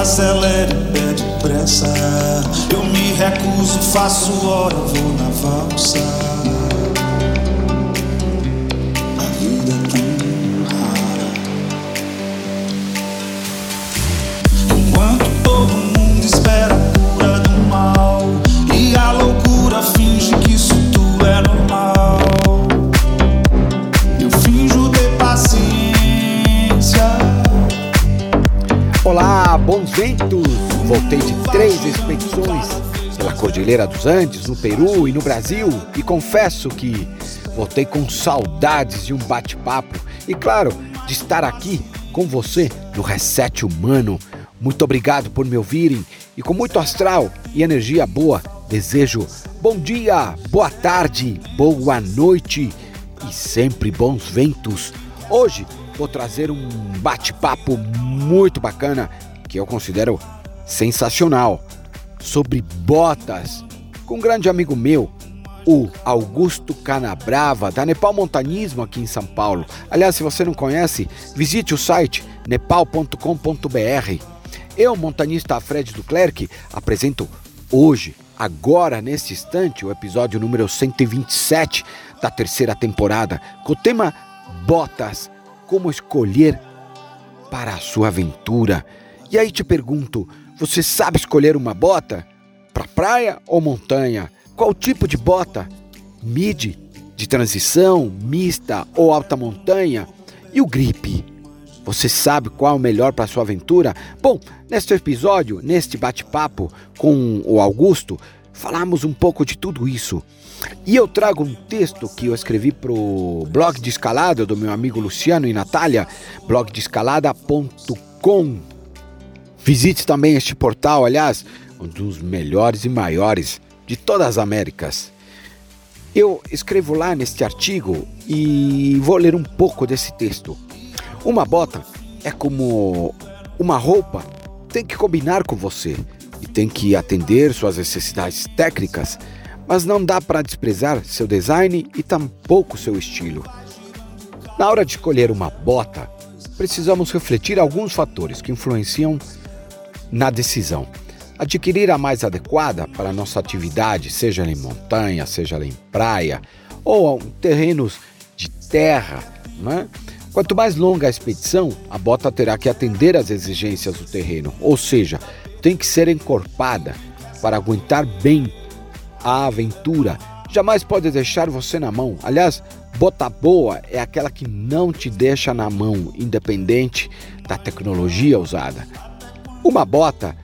acelere, pede pressa. Eu me recuso, faço hora, vou na valsa. Bons ventos. Voltei de três expedições pela Cordilheira dos Andes, no Peru e no Brasil, e confesso que voltei com saudades de um bate-papo e, claro, de estar aqui com você no Reset Humano. Muito obrigado por me ouvirem e com muito astral e energia boa, desejo bom dia, boa tarde, boa noite e sempre bons ventos. Hoje vou trazer um bate-papo muito bacana que eu considero sensacional, sobre botas, com um grande amigo meu, o Augusto Canabrava, da Nepal Montanismo aqui em São Paulo. Aliás, se você não conhece, visite o site nepal.com.br. Eu, montanista Fred Duclerc, apresento hoje, agora, neste instante, o episódio número 127 da terceira temporada, com o tema Botas, como escolher para a sua aventura. E aí te pergunto, você sabe escolher uma bota? Para praia ou montanha? Qual tipo de bota? Mid, de transição, mista ou alta montanha? E o grip? Você sabe qual é o melhor para sua aventura? Bom, neste episódio, neste bate-papo com o Augusto, falamos um pouco de tudo isso. E eu trago um texto que eu escrevi para o blog de escalada do meu amigo Luciano e Natália, blogdeescalada.com. Visite também este portal, aliás, um dos melhores e maiores de todas as Américas. Eu escrevo lá neste artigo e vou ler um pouco desse texto. Uma bota é como uma roupa, tem que combinar com você e tem que atender suas necessidades técnicas, mas não dá para desprezar seu design e tampouco seu estilo. Na hora de escolher uma bota, precisamos refletir alguns fatores que influenciam na decisão. Adquirir a mais adequada para a nossa atividade, seja em montanha, seja em praia ou em terrenos de terra. Né? Quanto mais longa a expedição, a bota terá que atender às exigências do terreno, ou seja, tem que ser encorpada para aguentar bem a aventura. Jamais pode deixar você na mão. Aliás, bota boa é aquela que não te deixa na mão, independente da tecnologia usada. Uma bota,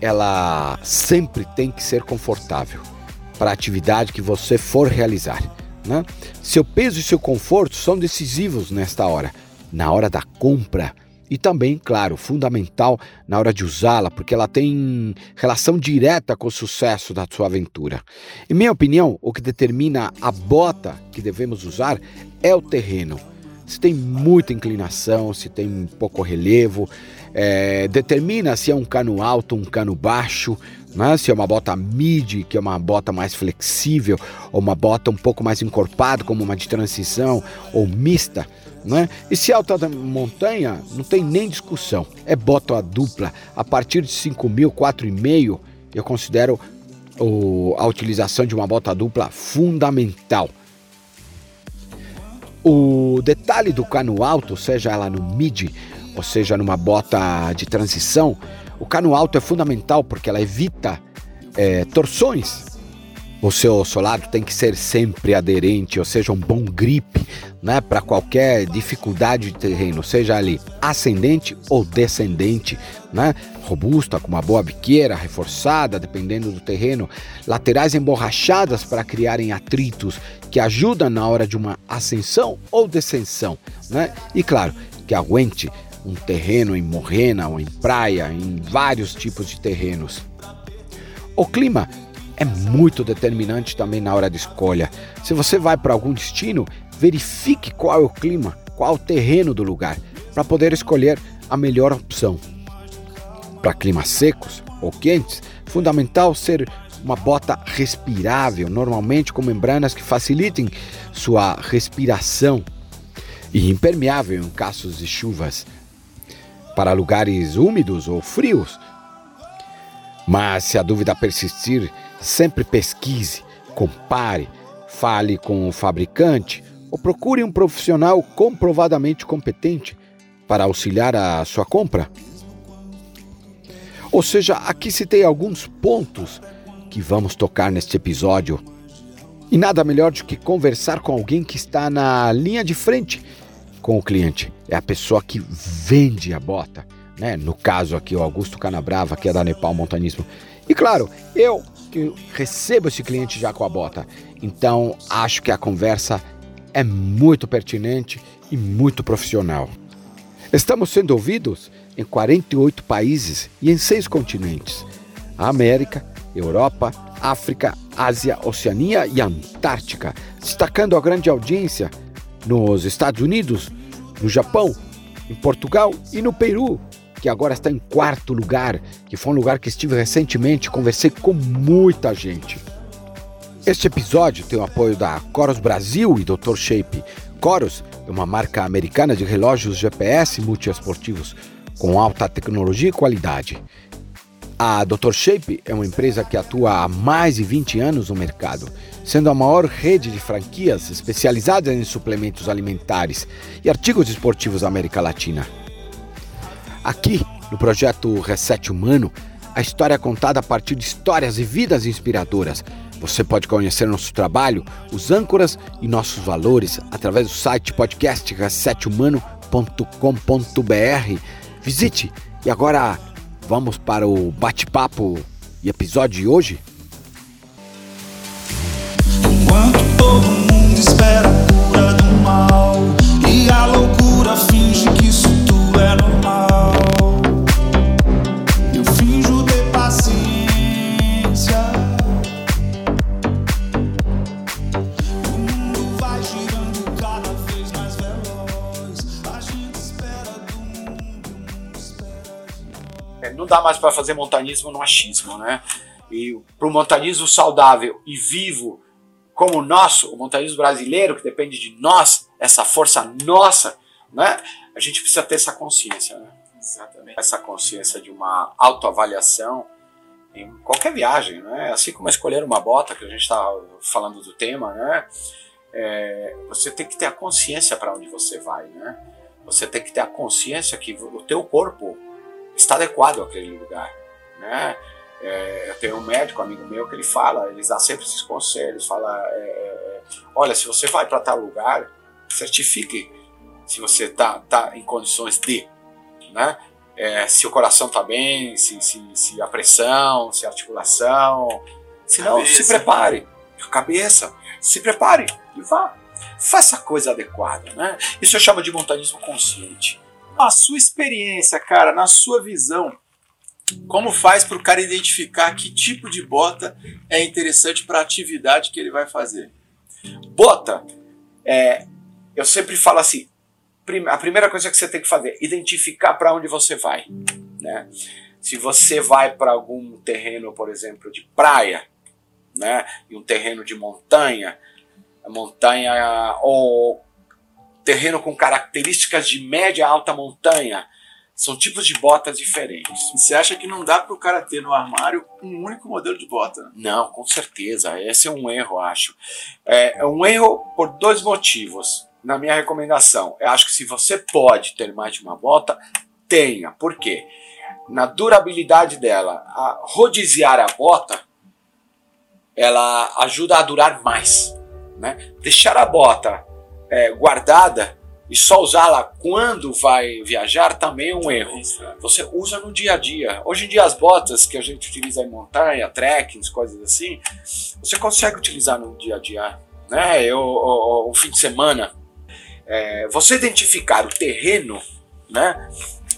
ela sempre tem que ser confortável para a atividade que você for realizar. Né? Seu peso e seu conforto são decisivos nesta hora, na hora da compra e também, claro, fundamental na hora de usá-la, porque ela tem relação direta com o sucesso da sua aventura. Em minha opinião, o que determina a bota que devemos usar é o terreno. Se tem muita inclinação, se tem pouco relevo, é, determina se é um cano alto, um cano baixo, né? se é uma bota mid, que é uma bota mais flexível, ou uma bota um pouco mais encorpada, como uma de transição, ou mista. Né? E se é alta montanha, não tem nem discussão, é bota dupla. A partir de 5 mil, 4,5, eu considero o, a utilização de uma bota dupla fundamental. O detalhe do cano alto, seja ela no mid ou seja, numa bota de transição, o cano alto é fundamental porque ela evita é, torções. O seu solado tem que ser sempre aderente, ou seja, um bom grip né, para qualquer dificuldade de terreno, seja ali ascendente ou descendente, né, robusta, com uma boa biqueira reforçada, dependendo do terreno, laterais emborrachadas para criarem atritos que ajudam na hora de uma ascensão ou descensão, né, e claro, que aguente um terreno em morrena ou em praia, em vários tipos de terrenos. O clima é muito determinante também na hora de escolha. Se você vai para algum destino, verifique qual é o clima, qual é o terreno do lugar, para poder escolher a melhor opção. Para climas secos ou quentes, fundamental ser uma bota respirável, normalmente com membranas que facilitem sua respiração e impermeável em casos de chuvas. Para lugares úmidos ou frios, Mas se a dúvida persistir, sempre pesquise, compare, fale com o fabricante ou procure um profissional comprovadamente competente para auxiliar a sua compra. Ou seja, aqui citei alguns pontos que vamos tocar neste episódio. E nada melhor do que conversar com alguém que está na linha de frente com o cliente. É a pessoa que vende a bota. Né? No caso aqui, o Augusto Canabrava, que é da Nepal Montanismo. E claro, eu que recebo esse cliente já com a bota. Então, acho que a conversa é muito pertinente e muito profissional. Estamos sendo ouvidos em 48 países e em seis continentes: América, Europa, África, Ásia, Oceania e Antártica, destacando a grande audiência nos Estados Unidos, no Japão, em Portugal e no Peru, que agora está em quarto lugar, que foi um lugar que estive recentemente, conversei com muita gente. Este episódio tem o apoio da Coros Brasil e Dr. Shape. Coros é uma marca americana de relógios GPS multiesportivos com alta tecnologia e qualidade. A Dr. Shape é uma empresa que atua há mais de 20 anos no mercado, sendo a maior rede de franquias especializadas em suplementos alimentares e artigos esportivos da América Latina. Aqui, no projeto Reset Humano, a história é contada a partir de histórias e vidas inspiradoras. Você pode conhecer nosso trabalho, os âncoras e nossos valores através do site podcast resethumano.com.br Visite! E agora vamos para o bate-papo e episódio de hoje? Enquanto todo mundo espera dá mais para fazer montanismo no achismo, né? E para o montanismo saudável e vivo como o nosso, o montanismo brasileiro, que depende de nós, essa força nossa, né? A gente precisa ter essa consciência, né? Exatamente. Essa consciência de uma autoavaliação em qualquer viagem, né? Assim como escolher uma bota, que a gente está falando do tema, né? É, você tem que ter a consciência para onde você vai, né? Você tem que ter a consciência que o teu corpo está adequado àquele lugar, né? É, eu tenho um médico amigo meu que ele fala, ele dá sempre esses conselhos, fala, é, é, olha, se você vai para tal lugar, certifique se você tá, tá em condições de, né? É, se o coração tá bem, se, se, se a pressão, se a articulação, se não, se prepare, cabeça, se prepare e vá. Faça a coisa adequada, né? Isso eu chamo de montanismo consciente. A sua experiência, cara, na sua visão, como faz para o cara identificar que tipo de bota é interessante para a atividade que ele vai fazer? Bota, é, eu sempre falo assim, a primeira coisa que você tem que fazer identificar para onde você vai, né? Se você vai para algum terreno, por exemplo, de praia, né, e um terreno de montanha, montanha ou terreno com características de média alta montanha, são tipos de botas diferentes. Você acha que não dá para o cara ter no armário um único modelo de bota? né? Não, com certeza. Esse é um erro, acho. É é um erro por dois motivos. Na minha recomendação, eu acho que se você pode ter mais de uma bota, tenha. Por quê? Na durabilidade dela, a rodiziar a bota, ela ajuda a durar mais. Né? Deixar a bota é, guardada e só usá-la quando vai viajar também é um erro você usa no dia a dia. Hoje em dia as botas que a gente utiliza em montanha, trekkings, coisas assim, você consegue utilizar no dia a dia, né? O fim de semana, é, você identificar o terreno, né?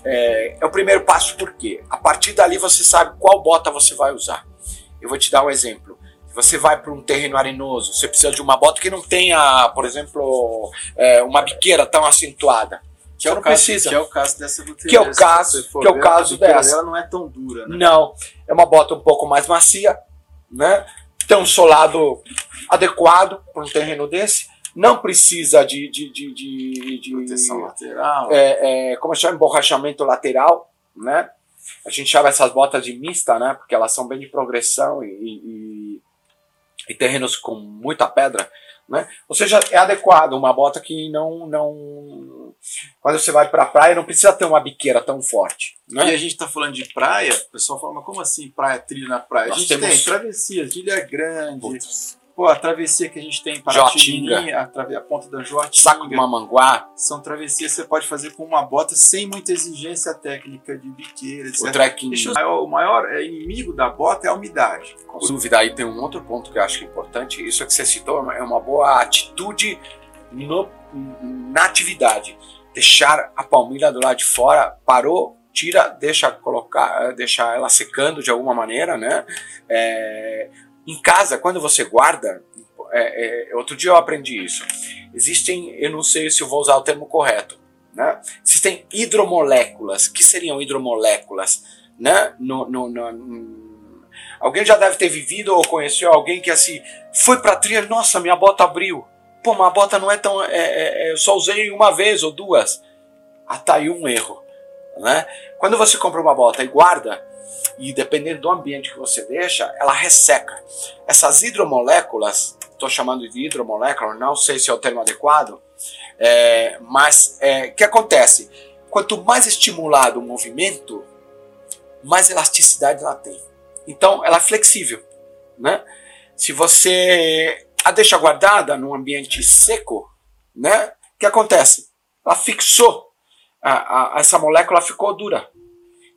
É, é o primeiro passo porque a partir dali você sabe qual bota você vai usar. Eu vou te dar um exemplo. Você vai para um terreno arenoso, você precisa de uma bota que não tenha, por exemplo, é, uma biqueira tão acentuada. Que é, Você o caso, precisa. que é o caso dessa botella. Que é o caso- que é o caso dessa. Ela não é tão dura, né? Não, é uma bota um pouco mais macia, né? Tem um solado adequado para um terreno desse. Não precisa de, de, de, de, de- Proteção lateral. é, é, como chama, emborrachamento lateral, né? A gente chama essas botas de mista, né? Porque elas são bem de progressão e, e, e terrenos com muita pedra, né? Ou seja, é adequado uma bota que não não quando você vai para a praia não precisa ter uma biqueira tão forte, né? E a gente está falando de praia, o pessoal fala, mas como assim praia, trilha na praia? Nós a gente temos- tem travessias, Ilha Grande, Putz, pô, a travessia que a gente tem em Paraty, a, trave- a ponta da Joatinga. saco de mamanguá, São travessias que você pode fazer com uma bota sem muita exigência técnica de biqueira, etc. o trekking. O maior, o maior é, inimigo da bota é a umidade. Com dúvida, aí tem um outro ponto que eu acho que é importante. Isso que você citou é uma- é uma boa atitude no- na atividade. Deixar a palmilha do lado de fora, parou, tira, deixa colocar, deixa ela secando de alguma maneira, né? É, em casa, quando você guarda, é, é, outro dia eu aprendi isso. Existem, eu não sei se eu vou usar o termo correto, né? Existem hidromoléculas. que seriam hidromoléculas? Né? No, no, no- Alguém já deve ter vivido ou conheceu alguém que assim foi pra trilha, nossa, minha bota abriu. Pô, mas a bota não é tão. é- é- é, eu só usei uma vez ou duas. Ah, tá aí um erro. Né? Quando você compra uma bota e guarda, e dependendo do ambiente que você deixa, ela resseca. Essas hidromoléculas, estou chamando de hidromolécula, não sei se é o termo adequado, é, mas o que acontece? Quanto mais estimulado o movimento, mais elasticidade ela tem. Então, ela é flexível. Né? Se você a deixa guardada num ambiente seco, né? o que acontece? Ela fixou, a, a- essa molécula ficou dura.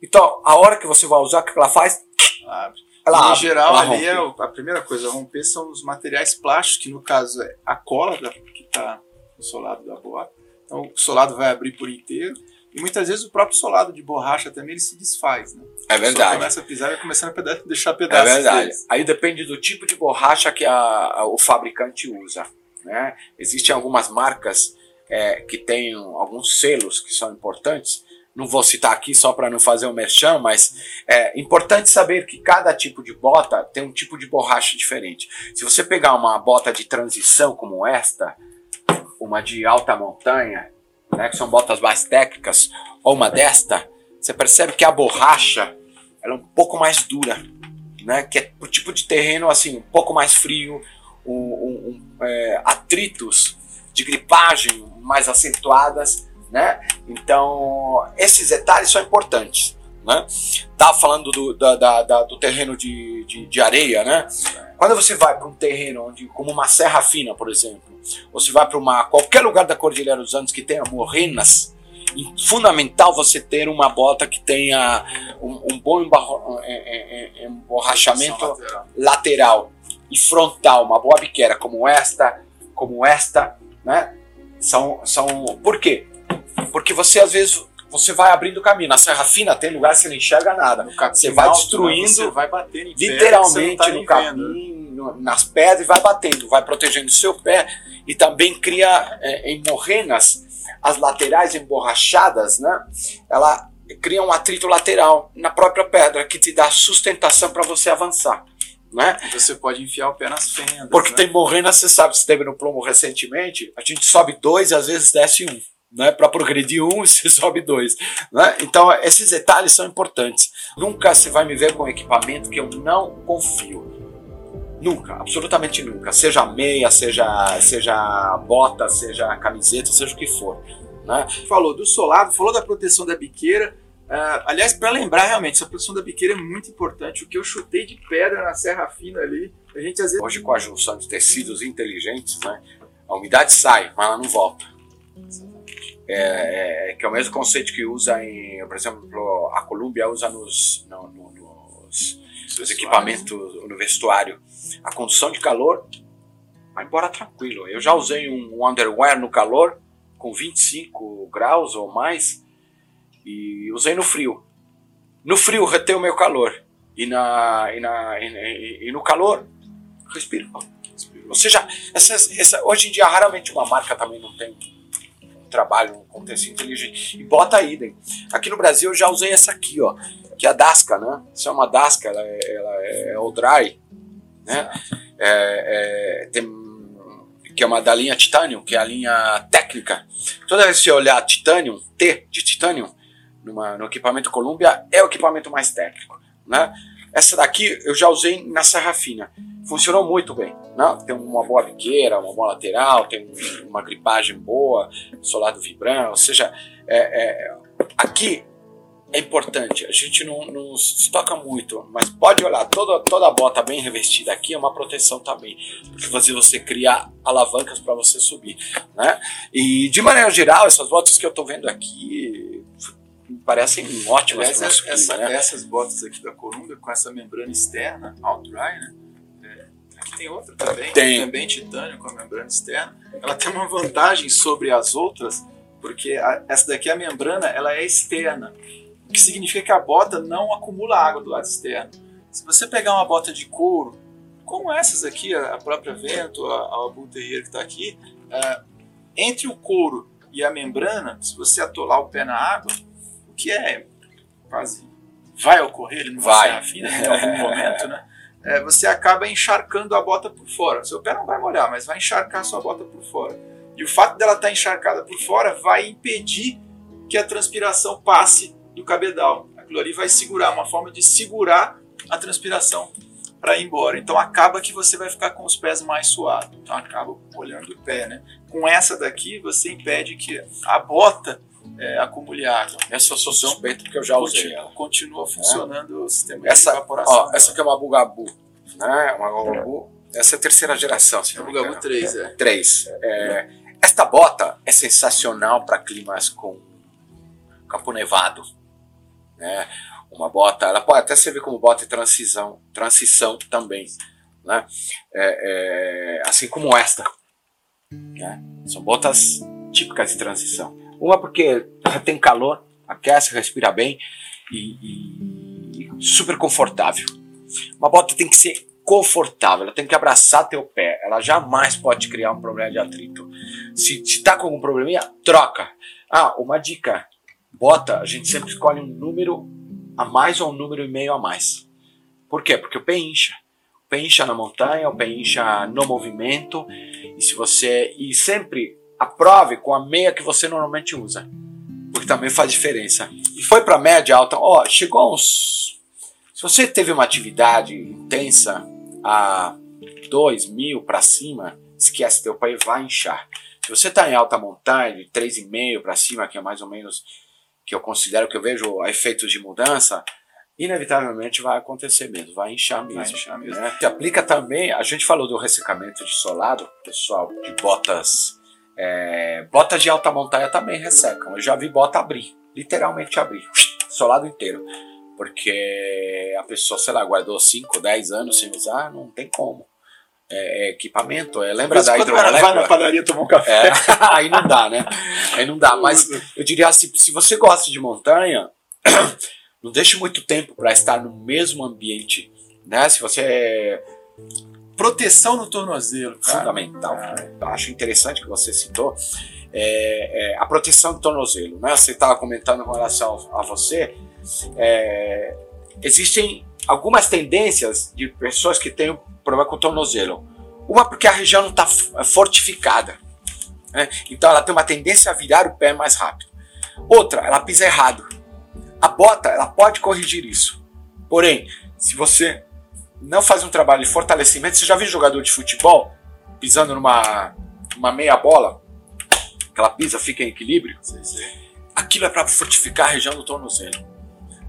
Então, a hora que você vai usar, o que ela faz? Abre. Ela em abre, geral, ela ali rompe. é a primeira coisa a romper são os materiais plásticos, que no caso é a cola da, que está no solado da bota. Então o solado vai abrir por inteiro. E muitas vezes o próprio solado de borracha também ele se desfaz. Né? É Só verdade. começa a pisar e vai começando a peda- deixar É pedaços. verdade. deles. Aí depende do tipo de borracha que a- a- o fabricante usa. Né? Existem algumas marcas é, que têm alguns selos que são importantes. Não vou citar aqui só para não fazer o merchan, mas é importante saber que cada tipo de bota tem um tipo de borracha diferente. Se você pegar uma bota de transição como esta, uma de alta montanha, né, que são botas mais técnicas, ou uma desta, você percebe que a borracha ela é um pouco mais dura, né, que é pro tipo de terreno assim um pouco mais frio, um, um- um, é, atritos de gripagem mais acentuadas, né? Então esses detalhes são importantes, né? Tava falando do, da- da- da- do terreno de, de, de areia, né? Quando você vai para um terreno onde, como uma serra fina, por exemplo, ou se vai para uma qualquer lugar da Cordilheira dos Andes que tenha morrenas, é fundamental você ter uma bota que tenha um, um bom é, é, é, emborrachamento lateral. lateral e frontal, uma boa biqueira como esta, como esta, né? São, são, por quê? Porque você às vezes você vai abrindo caminho. Na Serra Fina tem lugar que você não enxerga nada. Capim Você vai destruindo você vai batendo não Literalmente tá no caminho, nas pedras e vai batendo, vai protegendo o seu pé e também cria é, em morrenas as laterais emborrachadas, né? Ela cria um atrito lateral na própria pedra que te dá sustentação para você avançar, né? Você pode enfiar o pé nas fendas. Porque né? tem morrena, você sabe, se teve no plomo recentemente, a gente sobe dois e às vezes desce um. Né, para progredir um, você sobe dois. Né? Então, esses detalhes são importantes. Nunca você vai me ver com equipamento que eu não confio. Nunca, absolutamente nunca. Seja meia, seja, seja bota, seja camiseta, seja o que for. Né? falou do solado, falou da proteção da biqueira. Ah, aliás, para lembrar realmente, essa proteção da biqueira é muito importante. O que eu chutei de pedra na Serra Fina ali, a gente às vezes. Hoje, com a junção de tecidos inteligentes, né, a umidade sai, mas ela não volta. É, é, que é o mesmo conceito que usa em, por exemplo, a Columbia usa nos, no- no- nos, nos equipamentos, no vestuário. A condução de calor vai embora tranquilo. Eu já usei um underwear no calor com 25 graus ou mais e usei no frio. No frio retém o meu calor e, na, e, na, e, e- no calor respiro. Ou seja, essas, essa, hoje em dia raramente uma marca também não tem trabalho com tecido inteligente. E bota a idem. Aqui no Brasil eu já usei essa aqui, ó, que é a Dasca, né? Isso é uma Dasca, ela é, ela é o dry, né? É, é, tem, que é uma da linha Titanium, que é a linha técnica. Toda vez que você olhar Titanium, T de Titanium, numa, no equipamento Columbia é o equipamento mais técnico. Né? Essa daqui eu já usei na Serra Fina. Funcionou muito bem. Né? Tem uma boa biqueira, uma boa lateral, tem uma gripagem boa, solado vibrante, ou seja, é, é, aqui é importante, a gente não, não se toca muito, mas pode olhar, toda, toda a bota bem revestida aqui é uma proteção também, porque você, você cria alavancas para você subir. Né? E de maneira geral, essas botas que eu estou vendo aqui parecem ótimas essa- clima, né? Essas botas aqui da Columbia com essa membrana externa, out-dry, né? É, aqui tem outra também, Tem. também titânio com a membrana externa. Ela tem uma vantagem sobre as outras, porque a- essa daqui, a membrana, ela é externa, o que significa que a bota não acumula água do lado externo. Se você pegar uma bota de couro, como essas aqui, a própria Vento, a, a Bull Terrier que está aqui, ah, entre o couro e a membrana, se você atolar o pé na água, que é quase vai ocorrer, ele não vai, Vai. ser afina em algum momento, né? É, você acaba encharcando a bota por fora. Seu pé não vai molhar, mas vai encharcar a sua bota por fora. E o fato dela estar encharcada por fora vai impedir que a transpiração passe do cabedal. Aquilo ali vai segurar, uma forma de segurar a transpiração para ir embora. Então acaba que você vai ficar com os pés mais suados. Então acaba molhando o pé, né? Com essa daqui você impede que a bota é, acumule água. Essa eu sou suspeito porque eu já usei Continua, ela. continua funcionando o sistema Essa, de evaporação. ó, essa aqui é uma Bugabu, né? Uma Bugabu. Essa é a terceira geração, se é não me Bugabu engano. 3, é. 3. É, esta bota é sensacional para climas com campo nevado. Né? Uma bota, ela pode até servir como bota de transição, transição também. Né? É, é, assim como esta. né? São botas típicas de transição. Uma porque tem calor, aquece, respira bem e, e- super confortável. Uma bota tem que ser confortável, ela tem que abraçar teu pé, ela jamais pode criar um problema de atrito. Se, se tá com algum probleminha, troca. Ah, uma dica: bota, a gente sempre escolhe um número a mais ou um número e meio a mais. Por quê? Porque o pé incha. O pé incha na montanha, o pé incha no movimento. E se você. E sempre aprove com a meia que você normalmente usa. Porque também faz diferença. E foi para média alta, ó, chegou a uns. Se você teve uma atividade intensa a 2 mil para cima, esquece, teu pé vai inchar. Se você está em alta montanha, de 3,5 para cima, que é mais ou menos que eu considero que eu vejo efeitos de mudança, inevitavelmente vai acontecer mesmo, vai inchar mesmo. Vai inchar mesmo. né? Se aplica também, a gente falou do ressecamento de solado, pessoal, de botas. É, botas de alta montanha também ressecam. Eu já vi bota abrir, literalmente abrir, solado inteiro. Porque a pessoa, sei lá, guardou 5, 10 anos sem usar, não tem como. É, é equipamento, é, lembra Mas da ela vai na padaria tomar um café. É, aí não dá, né? Aí não dá. Mas eu diria assim, se você gosta de montanha, não deixe muito tempo para estar no mesmo ambiente, né? Se você Proteção no tornozelo, cara. fundamental. Eu acho interessante que você citou é, é, a proteção do tornozelo, né? Você estava comentando com relação a você. é, existem algumas tendências de pessoas que têm problema com o tornozelo. Uma porque a região não está fortificada. né? Então ela tem uma tendência a virar o pé mais rápido. Outra, ela pisa errado. A bota, ela pode corrigir isso. Porém, se você não faz um trabalho de fortalecimento, você já viu jogador de futebol pisando numa uma meia bola, que ela pisa, fica em equilíbrio? Aquilo é para fortificar a região do tornozelo.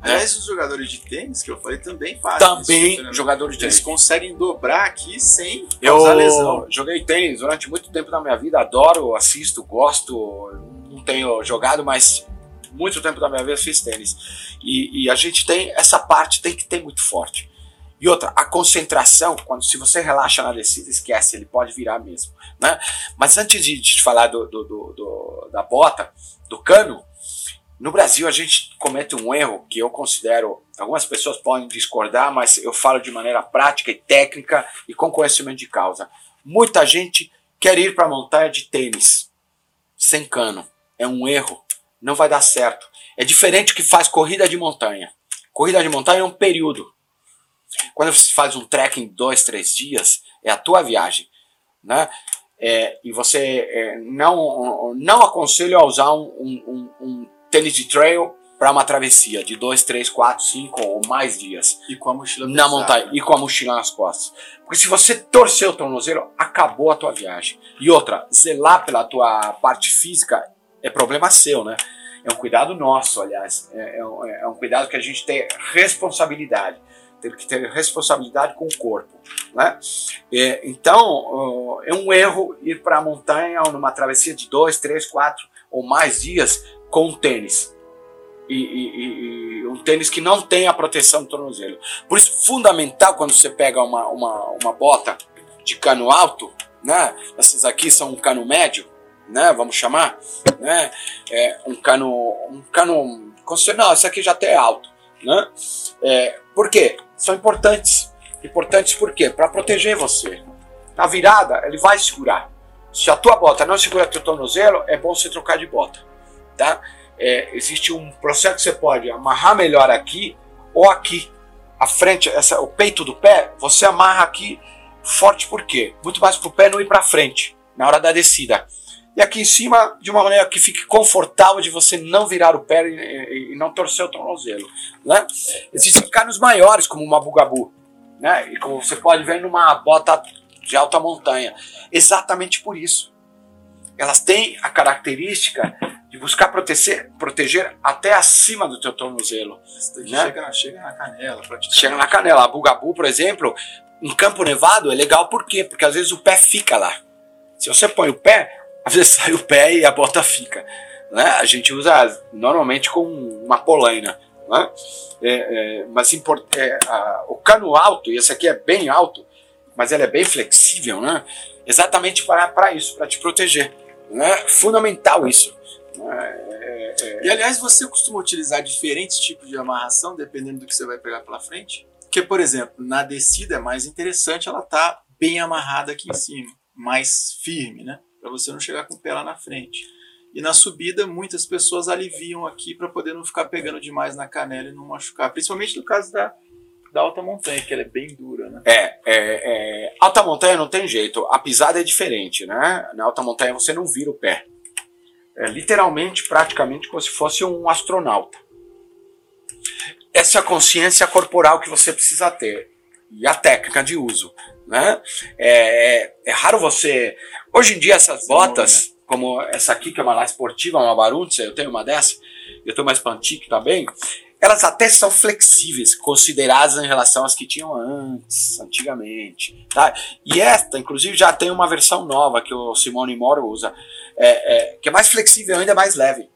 Aliás, os jogadores de tênis que eu falei também fazem Também isso, né? jogador de Eles tênis. conseguem dobrar aqui sem Eu causar lesão. joguei tênis durante muito tempo da minha vida, adoro, assisto, gosto, não tenho jogado, mas muito tempo da minha vida fiz tênis. E, e a gente tem essa parte, tem que ter muito forte. E outra, a concentração, quando se você relaxa na descida, esquece, ele pode virar mesmo. Né? Mas antes de, de falar do, do- do- da bota, do cano, no Brasil a gente comete um erro que eu considero, algumas pessoas podem discordar, mas eu falo de maneira prática e técnica e com conhecimento de causa. Muita gente quer ir para a montanha de tênis sem cano. É um erro. Não vai dar certo. É diferente que faz corrida de montanha. Corrida de montanha é um período. Quando você faz um trekking dois, três dias, é a tua viagem, né? É, e você é, não não aconselho a usar um, um- um- tênis de trail para uma travessia de 2, 3, 4, 5 ou mais dias E com a mochila na pesada, montanha né? e com a mochila nas costas. Porque se você torcer o tornozelo, acabou a tua viagem. E outra, zelar pela tua parte física é problema seu, né? É um cuidado nosso, aliás. É, é um, é um cuidado que a gente tem responsabilidade. Tem que ter responsabilidade com o corpo. Né? É, então, é um erro ir para a montanha ou numa travessia de dois, três, quatro ou mais dias com tênis. E, e- e um tênis que não tem a proteção do tornozelo. Por isso, fundamental quando você pega uma, uma, uma bota de cano alto, né? Essas aqui são um cano médio, né? Vamos chamar, né? É um cano, um cano convencional. Esse aqui já até é alto, né? É, por quê? São importantes. Importantes por quê? Para proteger você. Na virada, ele vai segurar. Se a tua bota não segura teu tornozelo, é bom você trocar de bota, tá? É, existe um processo que você pode amarrar melhor aqui ou aqui. A frente, essa, o peito do pé, você amarra aqui forte por quê? Muito mais para o pé não ir para frente na hora da descida. E aqui em cima, de uma maneira que fique confortável de você não virar o pé e, e- não torcer o tornozelo. Né? Existem canos maiores, como uma bugabu, né? e como você pode ver numa bota de alta montanha. Exatamente por isso. Elas têm a característica de buscar proteger, proteger até acima do teu tornozelo. Né? chega, na- chega na canela. Chega na canela. A bugabu, por exemplo, em campo nevado é legal por quê? Porque às vezes o pé fica lá. Se você põe o pé, às vezes sai o pé e a bota fica. Né? A gente usa normalmente com uma polaina. Né? É, é, mas é, a- o cano alto, e esse aqui é bem alto, mas ele é bem flexível, né? exatamente para isso, para te proteger. Né? Fundamental isso. né? É, é, E aliás, você costuma utilizar diferentes tipos de amarração dependendo do que você vai pegar pela frente? Porque, por exemplo, na descida é mais interessante ela tá bem amarrada aqui em cima, mais firme, né? Para você não chegar com o pé lá na frente. E na subida, muitas pessoas aliviam aqui para poder não ficar pegando demais na canela e não machucar. Principalmente no caso da, da alta montanha, que ela é bem dura, né? É, é, é, alta montanha não tem jeito, a pisada é diferente, né? Na alta montanha você não vira o pé. É literalmente, praticamente, como se fosse um astronauta. Essa é a consciência corporal que você precisa ter e a técnica de uso, né? É, é, é raro você. Hoje em dia essas botas, como essa aqui que é uma lá esportiva, uma Barunza, eu tenho uma dessa, eu tenho uma Spantic também. Elas até são flexíveis, consideradas em relação às que tinham antes, antigamente. Tá? E esta, inclusive, já tem uma versão nova que o Simone Moro usa, é, é, que é mais flexível ainda, mais leve.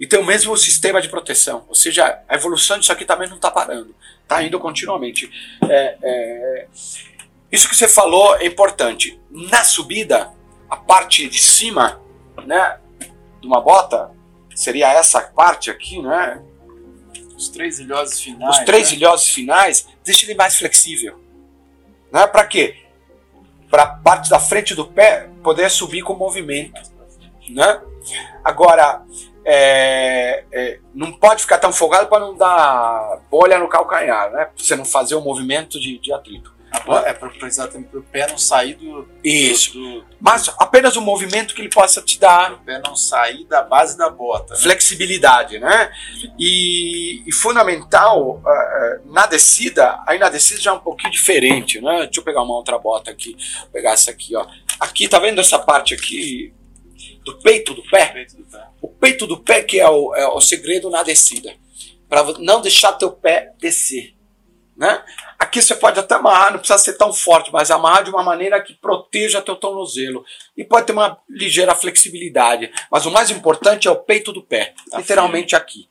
E tem o mesmo sistema de proteção. Ou seja, a evolução disso aqui também não está parando. Está indo continuamente. É, é, isso que você falou é importante. Na subida, a parte de cima né, de uma bota seria essa parte aqui, né? Os três ilhoses finais. Os três né? ilhoses finais, deixa ele mais flexível. Né? Para quê? Para a parte da frente do pé poder subir com movimento. Né? Agora, é, é, não pode ficar tão folgado para não dar bolha no calcanhar, né? Pra você não fazer o movimento de, de atrito. É para exatamente para o pé não sair do, Isso. do, do Mas apenas o movimento que ele possa te dar o pé não sair da base da bota. Né? flexibilidade, né? E, e fundamental ah, na descida, aí na descida já é um pouquinho diferente, né? Deixa eu pegar uma outra bota aqui, vou pegar essa aqui, ó. Aqui, tá vendo essa parte aqui do peito do pé? Peito do pé. O peito do pé que é o, é o segredo na descida, para não deixar teu pé descer, né? Aqui você pode até amarrar, não precisa ser tão forte, mas amarrar de uma maneira que proteja teu tornozelo. E pode ter uma ligeira flexibilidade. Mas o mais importante é o peito do pé. Tá literalmente aqui.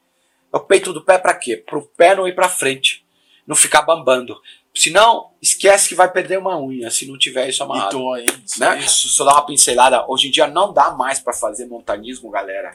É o peito do pé para quê? Para o pé não ir para frente. Não ficar bambando. Senão, esquece que vai perder uma unha se não tiver isso amarrado. hein? Isso Né? aí, Isso só dá uma pincelada. Hoje em dia não dá mais para fazer montanismo, galera.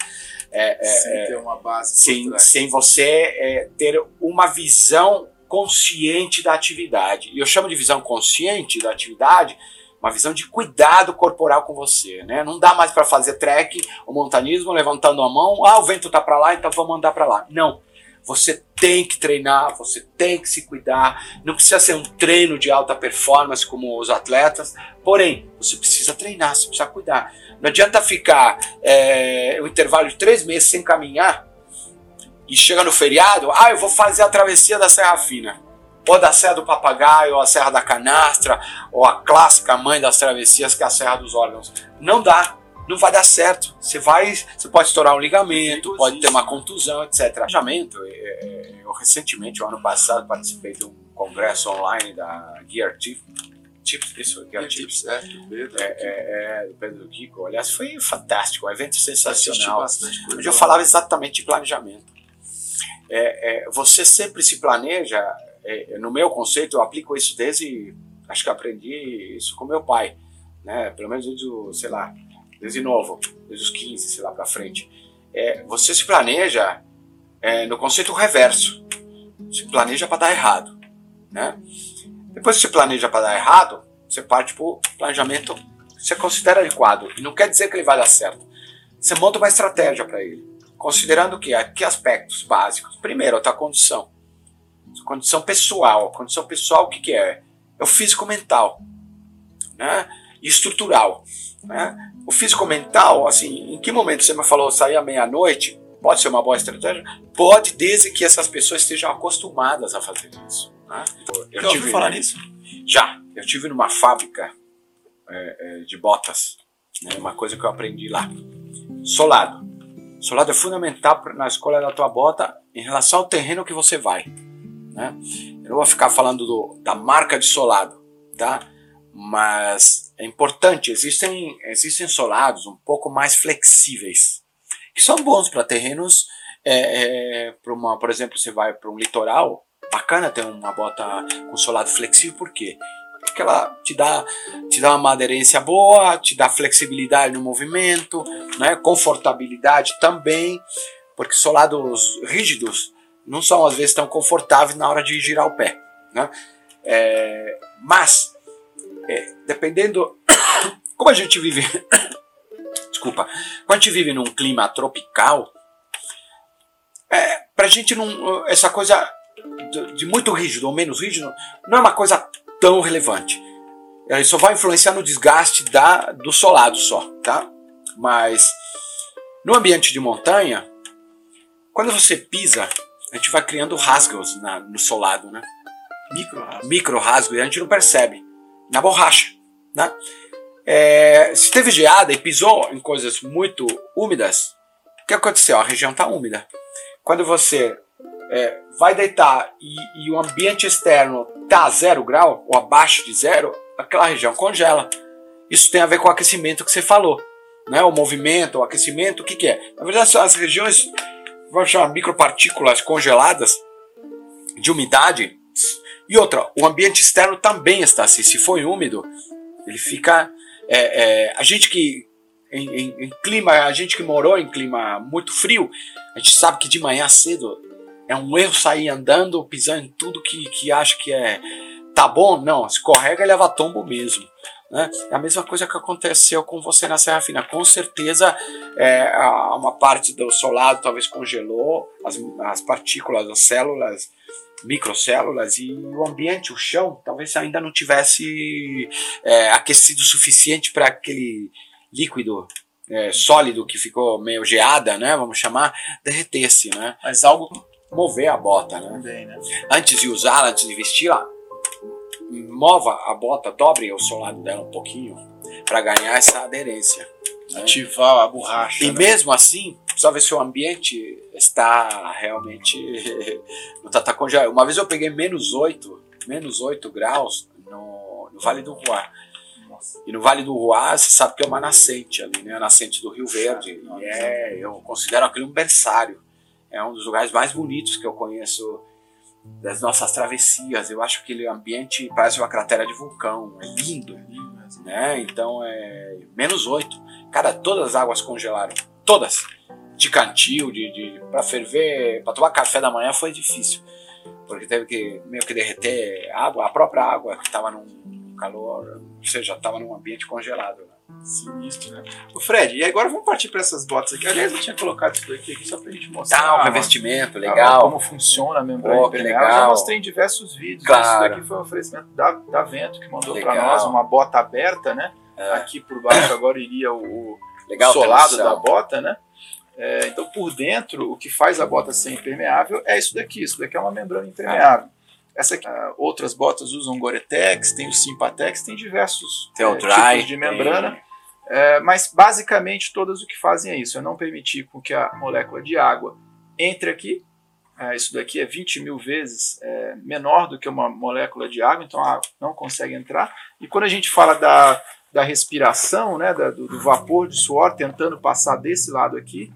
É, é, sem ter uma base. sem, sem você é, ter uma visão consciente da atividade. E eu chamo de visão consciente da atividade uma visão de cuidado corporal com você, né? Não dá mais para fazer trekking ou montanismo levantando a mão, ah, o vento tá para lá, então vamos andar para lá. Não. Você tem que treinar, você tem que se cuidar. Não precisa ser um treino de alta performance como os atletas, porém, você precisa treinar, você precisa cuidar. Não adianta ficar é, um intervalo de três meses sem caminhar e chega no feriado, ah, eu vou fazer a travessia da Serra Fina. Ou da Serra do Papagaio, ou a Serra da Canastra, ou a clássica mãe das travessias, que é a Serra dos Órgãos. Não dá, não vai dar certo. Você vai, você pode estourar um ligamento, pode ter uma contusão, etc. Planejamento, é, é, eu recentemente, o ano passado, participei de um congresso online da Gear Tips, Tips isso, Gear Tips, é, do Pedro. é, é, é, do Pedro Kiko. Aliás, foi fantástico, um evento sensacional. Onde eu falava exatamente de planejamento. É, é, você sempre se planeja, é, no meu conceito, eu aplico isso desde, acho que aprendi isso com meu pai, né? pelo menos desde, sei lá, desde novo, desde os 15, sei lá, para frente. É, você se planeja é, no conceito reverso, se planeja para dar errado. Né? Depois que você planeja para dar errado, você parte para o planejamento que você considera adequado. E não quer dizer que ele vai dar certo. Você monta uma estratégia para ele. Considerando o quê? Que aspectos básicos? Primeiro, a tua condição. Sua condição pessoal. A condição pessoal, o que, que é? É o físico-mental. Né? E estrutural. Né? O físico-mental, assim, em que momento você me falou sair à meia-noite? Pode ser uma boa estratégia? Pode, desde que essas pessoas estejam acostumadas a fazer isso. Né? Eu ouvi falar nisso? Já. Eu tive numa fábrica é, é, de botas. Né? Uma coisa que eu aprendi lá. Solado. Solado é fundamental na escolha da tua bota em relação ao terreno que você vai. Né? Eu não vou ficar falando do- da marca de solado, tá? Mas é importante. Existem, existem solados um pouco mais flexíveis, que são bons para terrenos. É, é, uma, por exemplo, você vai para um litoral, bacana ter uma bota com solado flexível, por quê? Porque ela te dá, te dá uma aderência boa, te dá flexibilidade no movimento, né? confortabilidade também, porque solados rígidos não são às vezes tão confortáveis na hora de girar o pé. Né? É, mas, é, dependendo. Como a gente vive. Desculpa. Como a gente vive num clima tropical, é, pra gente não. Essa coisa de, de muito rígido ou menos rígido não é uma coisa tão relevante. Ele só vai influenciar no desgaste da, do solado só, tá? Mas no ambiente de montanha, quando você pisa, a gente vai criando rasgos na- no solado, né? Micro rasgo. Micro rasgos e a gente não percebe. Na borracha, né? É, se teve geada e pisou em coisas muito úmidas, o que aconteceu? A região está úmida. Quando você é, vai deitar e, e o ambiente externo está a zero grau ou abaixo de zero, aquela região congela. Isso tem a ver com o aquecimento que você falou. Né? O movimento, o aquecimento, o que, que é? Na verdade, as regiões, vamos chamar micropartículas congeladas de umidade. E outra, o ambiente externo também está assim. Se for úmido, ele fica. é, é, a gente que em, em- em clima, a gente que morou em clima muito frio, a gente sabe que de manhã cedo é um erro sair andando, pisando em tudo que, que acha que é tá bom, não, escorrega e leva tombo mesmo. Né? É a mesma coisa que aconteceu com você na Serra Fina. Com certeza, é, uma parte do solado talvez congelou, as, as partículas, as células, microcélulas e o ambiente, o chão, talvez ainda não tivesse é, aquecido o suficiente para aquele líquido é, sólido que ficou meio geada, né? Vamos chamar, derretesse, né? Mas algo Mover a bota, né? também, né? Antes de usá-la, antes de vestir-la, mova a bota, dobre o solado dela um pouquinho para ganhar essa aderência. né? Ativar a borracha. E né? mesmo assim, precisa ver se o ambiente está realmente. não está tá congelado. Uma vez eu peguei menos 8, menos 8 graus no, no Vale do Ruá. E no Vale do Ruá, você sabe que é uma nascente ali, né? A nascente do Rio Verde. E é, eu considero aquele um berçário. É um dos lugares mais bonitos que eu conheço das nossas travessias. Eu acho que aquele ambiente parece uma cratera de vulcão. É lindo né? Então é menos 8. Cara, todas as águas congelaram. Todas. De cantil, de, de para ferver, para tomar café da manhã foi difícil. Porque teve que meio que derreter a água, a própria água que estava num calor, ou seja, estava num ambiente congelado. né? Sinistro, né? O Fred, e agora vamos partir para essas botas aqui. Aliás, eu tinha colocado isso daqui, aqui só pra gente mostrar. Tá, o uma- revestimento, Ah, legal. Como funciona a membrana que impermeável. legal. Eu já mostrei em diversos vídeos. Claro. Isso daqui foi um oferecimento da, da Vento, que mandou para nós uma bota aberta, né? É. Aqui por baixo agora iria o, o Legal, solado da bota, né? É, então, por dentro, o que faz a bota ser impermeável é isso daqui. Isso daqui é uma membrana impermeável. Essa aqui, ah, outras botas usam Gore-Tex, tem o Sympatex, tem diversos Tem o é, dry, tipos de membrana. tem- É, mas basicamente todas o que fazem é isso, é não permitir com que a molécula de água entre aqui. É, isso daqui é 20 mil vezes é, menor do que uma molécula de água, então a água não consegue entrar. E quando a gente fala da, da respiração, né, da- do, do vapor de suor tentando passar desse lado aqui,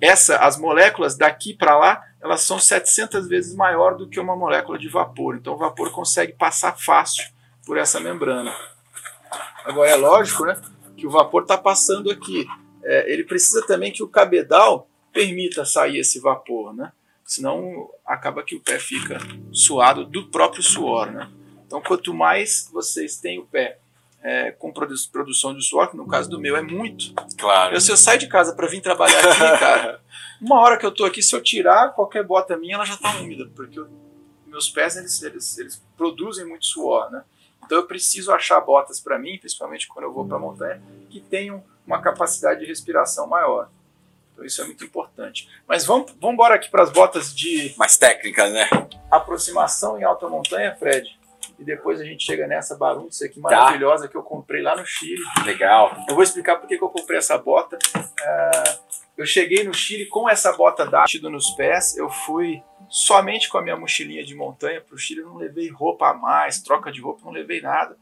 essa, as moléculas daqui para lá, elas são 700 vezes maior do que uma molécula de vapor. Então o vapor consegue passar fácil por essa membrana. Agora é lógico, né, que o vapor está passando aqui. É, ele precisa também que o cabedal permita sair esse vapor, né? Senão acaba que o pé fica suado do próprio suor, né? Então quanto mais vocês têm o pé é, com produ- produção de suor, que no caso do meu é muito. Claro. Eu, se eu saio de casa para vir trabalhar aqui, cara, uma hora que eu tô aqui, se eu tirar qualquer bota minha, ela já tá úmida, porque eu- meus pés eles, eles, eles produzem muito suor, né? Então eu preciso achar botas para mim, principalmente quando eu vou para a montanha, que tenham uma capacidade de respiração maior. Então isso é muito importante. Mas vamos, vamos embora aqui para as botas de Mais técnicas, né? aproximação em alta montanha, Fred. E depois a gente chega nessa barunça aqui maravilhosa que eu comprei lá no Chile. Legal. Eu vou explicar por que eu comprei essa bota. É, eu cheguei no Chile com essa bota dátido nos pés. Eu fui somente com a minha mochilinha de montanha para o Chile. Eu não levei roupa a mais, troca de roupa, não levei nada.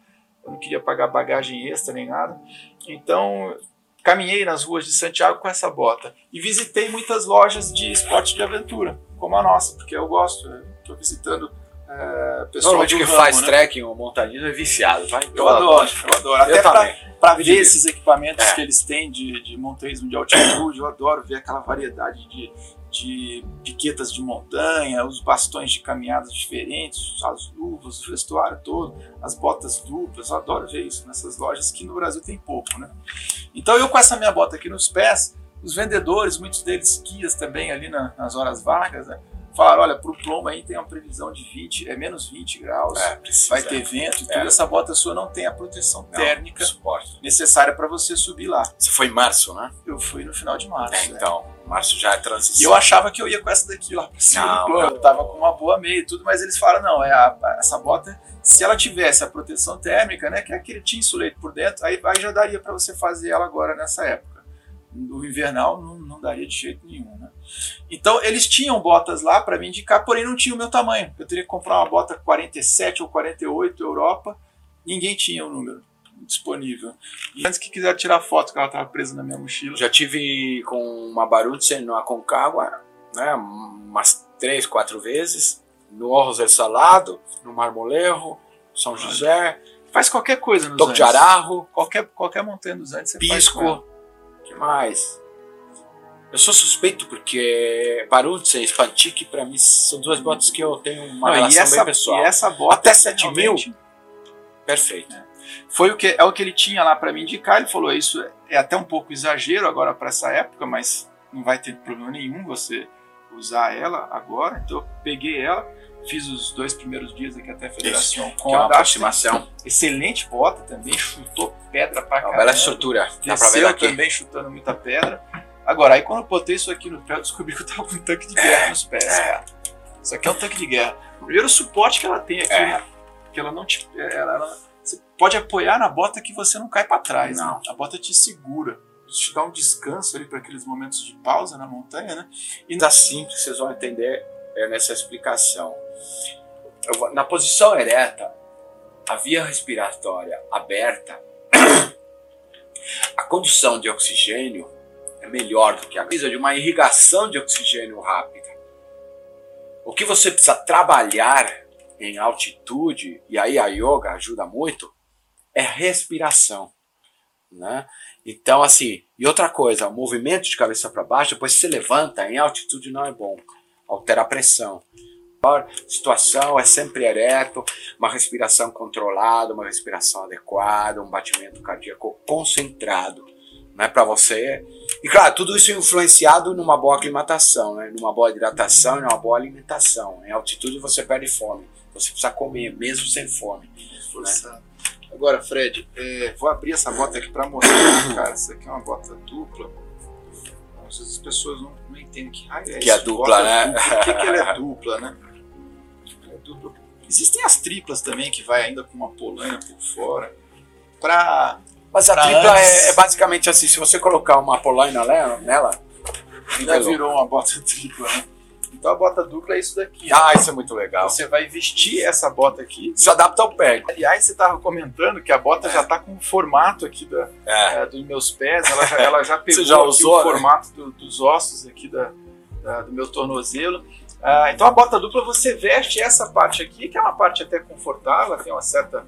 Eu não queria pagar bagagem extra nem nada. Então, caminhei nas ruas de Santiago com essa bota. E visitei muitas lojas de esporte de aventura, como a nossa, porque eu gosto. Estou visitando é, pessoal do que ramo, faz né? trekking ou montanismo é viciado. Vai Eu adoro, eu adoro. Até pra ver esses equipamentos É. que eles têm de, de montanhismo de altitude, eu adoro ver aquela variedade de, de piquetas de montanha, os bastões de caminhadas diferentes, as luvas, o vestuário todo, as botas duplas, eu adoro ver isso nessas lojas que no Brasil tem pouco, né? Então eu com essa minha bota aqui nos pés, os vendedores, muitos deles guias também ali na- nas horas vagas, né? Falaram, olha, pro plomo aí tem uma previsão de 20, é menos 20 graus, É, precisa. vai ter vento e tudo, É. essa bota sua não tem a proteção Não, térmica Suporte. necessária para você subir lá. Você foi em março, né? Eu fui no final de março. É, né? então. Março já é E transição. eu achava que eu ia com essa daqui lá pra cima Não, do plano. Eu tava com uma boa meia e tudo, mas eles falaram, não, é a- a- essa bota, se ela tivesse a proteção térmica, né, que é aquele tinha insulate por dentro, aí, aí já daria para você fazer ela agora nessa época. No invernal não, não daria de jeito nenhum, né? Então eles tinham botas lá para me indicar, porém não tinha o meu tamanho. Eu teria que comprar uma bota 47 ou 48 Europa, ninguém tinha o número disponível. E antes que quiser tirar foto que ela tava presa na minha mochila. Já tive com uma Barutze no Aconcagua, né? Umas três, quatro vezes. No Orros El Salado, no Marmolejo, São José, Faz qualquer coisa nos Toco de Andes. Ararro, Qualquer, qualquer montanha dos Andes você faz. Pisco. que mais? Eu sou suspeito porque Barutze e Spantic, pra mim, são duas botas que eu tenho uma Não, relação essa, bem pessoal. e essa bota Até 7 mil? realmente Perfeito. foi o que é o que ele tinha lá para me indicar. Ele falou isso é até um pouco exagero agora para essa época, mas não vai ter problema nenhum você usar ela agora. Então eu peguei ela, fiz os dois primeiros dias aqui até a federação Que com é a aproximação. Excelente bota também, chutou pedra pra É caramba. bela estrutura. Dá pra ver daqui. também chutando muita pedra. Agora, aí quando eu botei isso aqui no pé, eu descobri que eu tava com um tanque de guerra nos pés. É. Isso aqui é um tanque de guerra. Primeiro o suporte que ela tem aqui, É. né? que ela não te. Ela, ela- você pode apoiar na bota que você não cai para trás. Não. né? A bota te segura. Te dá um descanso ali para aqueles momentos de pausa na montanha, né? E ainda simples, vocês vão entender é, nessa explicação. Vou- na posição ereta, a via respiratória aberta, a condução de oxigênio é melhor do que a precisa de uma irrigação de oxigênio rápida. O que você precisa trabalhar em altitude, e aí a yoga ajuda muito, é respiração. Né? Então, assim, e outra coisa, o movimento de cabeça para baixo, depois você levanta, em altitude não é bom, altera a pressão. A situação é sempre ereto, uma respiração controlada, uma respiração adequada, um batimento cardíaco concentrado, né, para você. E claro, tudo isso influenciado numa boa aclimatação, né, numa boa hidratação e numa boa alimentação. Em altitude você perde fome, você precisa comer, mesmo sem fome. Forçado. Agora, Fred, é, vou abrir essa bota aqui para mostrar, cara. Isso aqui é uma bota dupla. Às vezes as pessoas não, não entendem que raio é Que é dupla, né? dupla. Por que, que ela é dupla, né? Ela é dupla. Existem as triplas também, que vai ainda com uma polaina por fora. Pra. Mas a Pra tripla antes. é, é basicamente assim: se você colocar uma polaina nela, nela Já virou uma bota tripla, né? Então a bota dupla é isso daqui. Ah, isso é muito legal. Você vai vestir essa bota aqui. Se adapta ao pé. Aliás, você estava comentando que a bota já está com o formato aqui da, É. é, dos meus pés. Ela já, ela já pegou já aqui usou, o né? formato do- dos ossos aqui da, da- do meu tornozelo. Ah, então a bota dupla você veste essa parte aqui, que é uma parte até confortável, tem uma certa.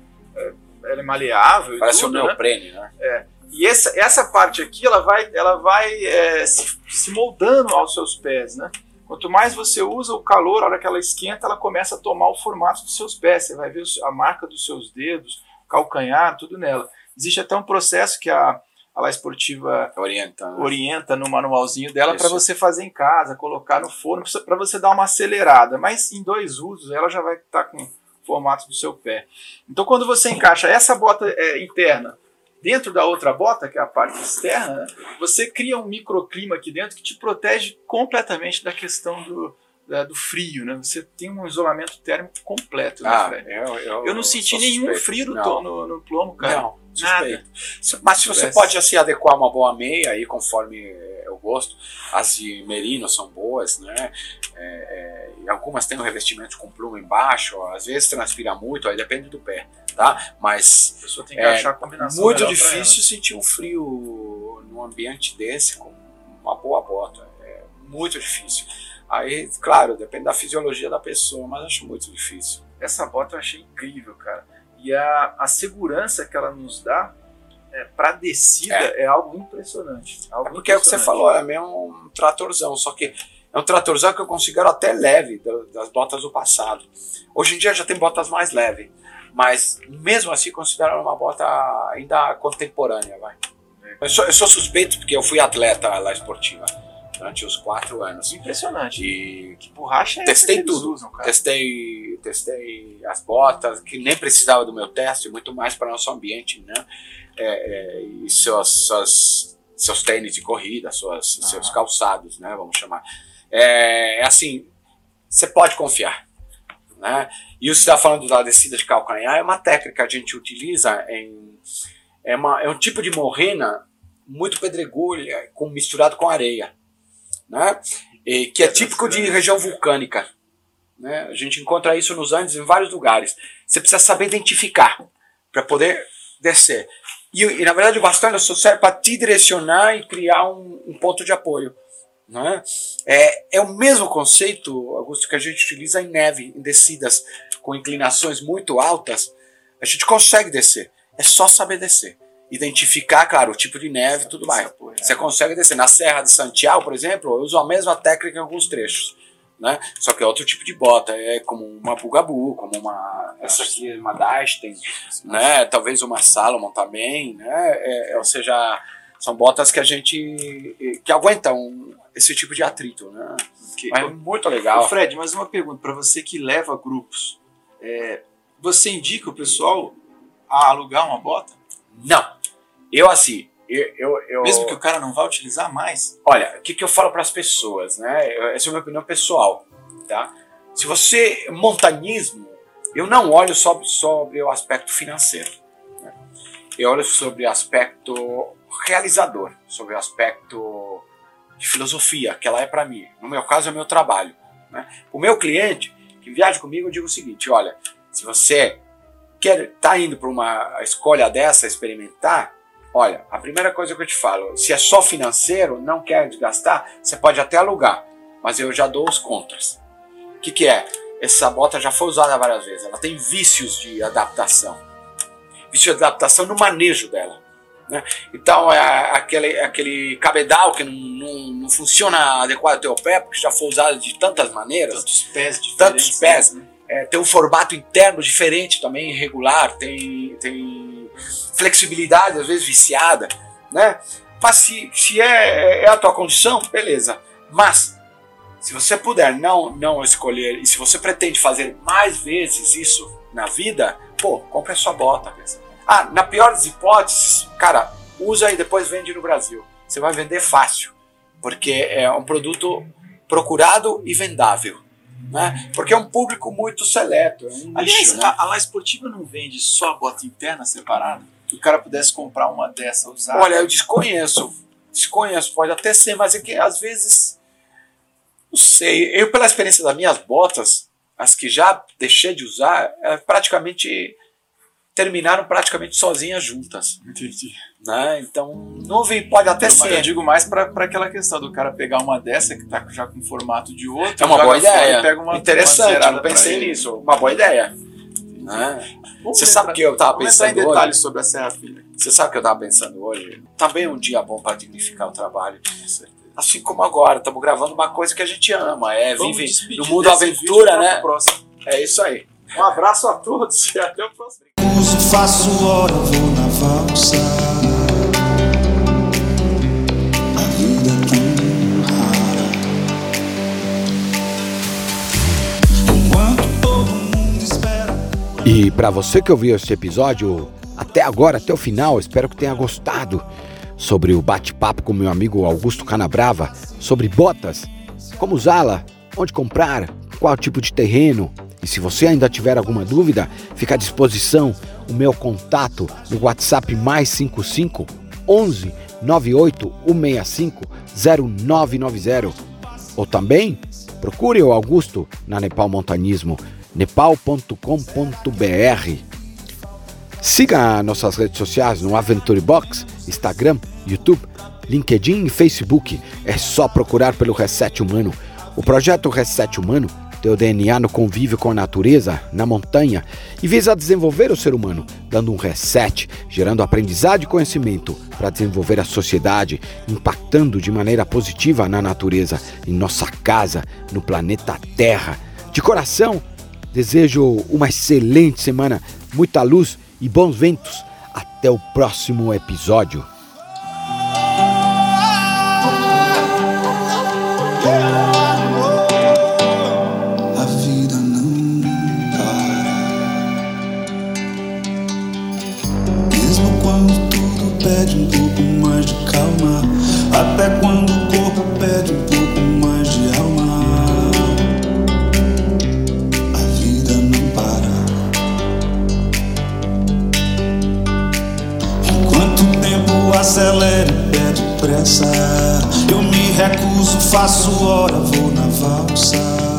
É, ela é maleável Parece um tudo, né? neoprene, né? E essa, essa parte aqui, ela vai, ela vai é, se, se moldando aos seus pés, né? Quanto mais você usa o calor, a hora que ela esquenta, ela começa a tomar o formato dos seus pés. Você vai ver a marca dos seus dedos, calcanhar, tudo nela. Existe até um processo que a, a La Esportiva Orienta. né? orienta no manualzinho dela para você fazer em casa, colocar no forno, para você dar uma acelerada. Mas em dois usos, ela já vai estar com o formato do seu pé. Então, quando você encaixa essa bota é, interna dentro da outra bota, que é a parte externa, né, você cria um microclima aqui dentro que te protege completamente da questão do, da- do frio. Né? Você tem um isolamento térmico completo. Né, Ah, eu, eu, Eu não senti nenhum frio no, no, no plomo, cara. Não, Nada. suspeito. Mas se você Parece- pode assim, adequar uma boa meia aí, conforme é, o gosto. As de merino são boas, né? É, é, algumas têm um revestimento com pluma embaixo, às vezes transpira muito, aí depende do pé, tá? Mas A pessoa tem que É, achar a combinação muito difícil sentir um frio num ambiente desse com uma boa bota. É muito difícil. Aí, claro, depende da fisiologia da pessoa, mas acho muito difícil. essa bota eu achei incrível, cara. E a, a segurança que ela nos dá é, para descida é. algo impressionante. Algo É porque é o que você impressionante. falou, é meio um tratorzão, só que é um tratorzão que eu considero até leve da- das botas do passado. Hoje em dia já tem botas mais leves, mas mesmo assim considero uma bota ainda contemporânea, vai. Eu sou, eu sou suspeito porque eu fui atleta lá esportiva durante os quatro anos. Impressionante. E Que borracha é Testei essa que eles tudo. usam, cara? testei, testei as botas, que nem precisava do meu teste, muito mais para nosso ambiente, né? É, é, e seus, suas, seus tênis de corrida, suas, Ah. seus calçados, né? Vamos chamar. É, é assim, você pode confiar. Né? E você está falando da descida de calcanhar, é uma técnica que a gente utiliza em. É, uma, é um tipo de morrena muito pedregulha, com, misturado com areia. Né? E, que é típico de região vulcânica. Né? A gente encontra isso nos Andes em vários lugares. Você precisa saber identificar para poder descer. E, e, na verdade o bastão ele só serve para te direcionar e criar um, um ponto de apoio. Né? É, é o mesmo conceito, Augusto, que a gente utiliza em neve, em descidas com inclinações muito altas. A gente consegue descer. É só saber descer. Identificar, claro, o tipo de neve e tudo mais. Você consegue descer. Na Serra de Santiago, por exemplo, eu uso a mesma técnica em alguns trechos. Né? Só que é outro tipo de bota, é como uma Bugabu, como uma. Essa aqui é uma Dasten, né? talvez uma Salomon também, né? É, é, ou seja, são botas que a gente. que aguentam esse tipo de atrito. Né? Que- Mas é muito legal. Fred, mais uma pergunta para você que leva grupos. É, você indica o pessoal a alugar uma bota? Não. Eu, assim, eu. eu, Mesmo que o cara não vá utilizar mais? Olha, o que, que eu falo para as pessoas, né? Essa é a minha opinião pessoal, tá? Se você montanismo, eu não olho sobre, sobre o aspecto financeiro. né? Eu olho sobre o aspecto realizador, sobre o aspecto de filosofia, que ela é para mim. No meu caso, é o meu trabalho. Né? O meu cliente que viaja comigo, eu digo o seguinte: olha, se você quer tá indo para uma escolha dessa, experimentar, Olha, a primeira coisa que eu te falo, se é só financeiro, não quer desgastar, você pode até alugar, mas eu já dou os contras. O que, que é? Essa bota já foi usada várias vezes, ela tem vícios de adaptação. Vício de adaptação no manejo dela. Né? Então, é aquele, aquele cabedal que não, não, não funciona adequado ao teu pé, porque já foi usado de tantas maneiras, Tantos pés diferentes. Tantos pés. né? é, tem um formato interno diferente também, irregular, tem, tem flexibilidade, às vezes viciada, né? Mas se, se é, é a tua condição, beleza. Mas, se você puder não, não escolher, e se você pretende fazer mais vezes isso na vida, pô, compre a sua bota. Ah, na pior das hipóteses, cara, usa e depois vende no Brasil. Você vai vender fácil. porque é um produto procurado e vendável. Né? Porque é um público muito seleto. É um Aliás, nicho, né? a, a La Esportiva não vende só a bota interna separada? Que o cara pudesse comprar uma dessa usada. Olha, eu desconheço. Desconheço, pode até ser, mas é que às vezes. Não sei. Eu, pela experiência das minhas botas, as que já deixei de usar, é, praticamente terminaram praticamente sozinhas juntas. Entendi. Né? Então, nuvem pode até Eu, eu ser. digo mais pra aquela questão do cara pegar uma dessa que tá já com formato de outra. É uma boa ideia. uma, Interessante, uma eu pensei nisso. Uma boa ideia. Né? Você entrar- sabe que eu tava entrar em pensando detalhes hoje? sobre a Serra Filha. Você sabe o que eu estava pensando hoje? Também é um dia bom para dignificar o trabalho. Assim como agora, estamos gravando uma coisa que a gente ama. É vive no mundo aventura, para o né? É isso aí. Um abraço a todos e até o próximo. Uso, faço hora, vou na valsa. A vida é tão rara. Enquanto todo mundo espera. E para você que ouviu este episódio até agora, até o final, espero que tenha gostado sobre o bate-papo com meu amigo Augusto Canabrava sobre botas, como usá-la, onde comprar, qual tipo de terreno. E se você ainda tiver alguma dúvida, fica à disposição o meu contato no WhatsApp mais 55 11 98 165 0990. Ou também procure o Augusto na Nepal Montanismo, nepal.com.br. Siga nossas redes sociais no Aventure Box, Instagram, YouTube, LinkedIn e Facebook. É só procurar pelo Reset Humano. O projeto Reset Humano tem o DNA no convívio com a natureza, na montanha, e visa desenvolver o ser humano, dando um reset, gerando aprendizado e conhecimento para desenvolver a sociedade, impactando de maneira positiva na natureza, em nossa casa, no planeta Terra. De coração, desejo uma excelente semana, muita luz e bons ventos. Até o próximo episódio. Tempo acelera e pede pressa, eu me recuso, faço hora, vou na valsa.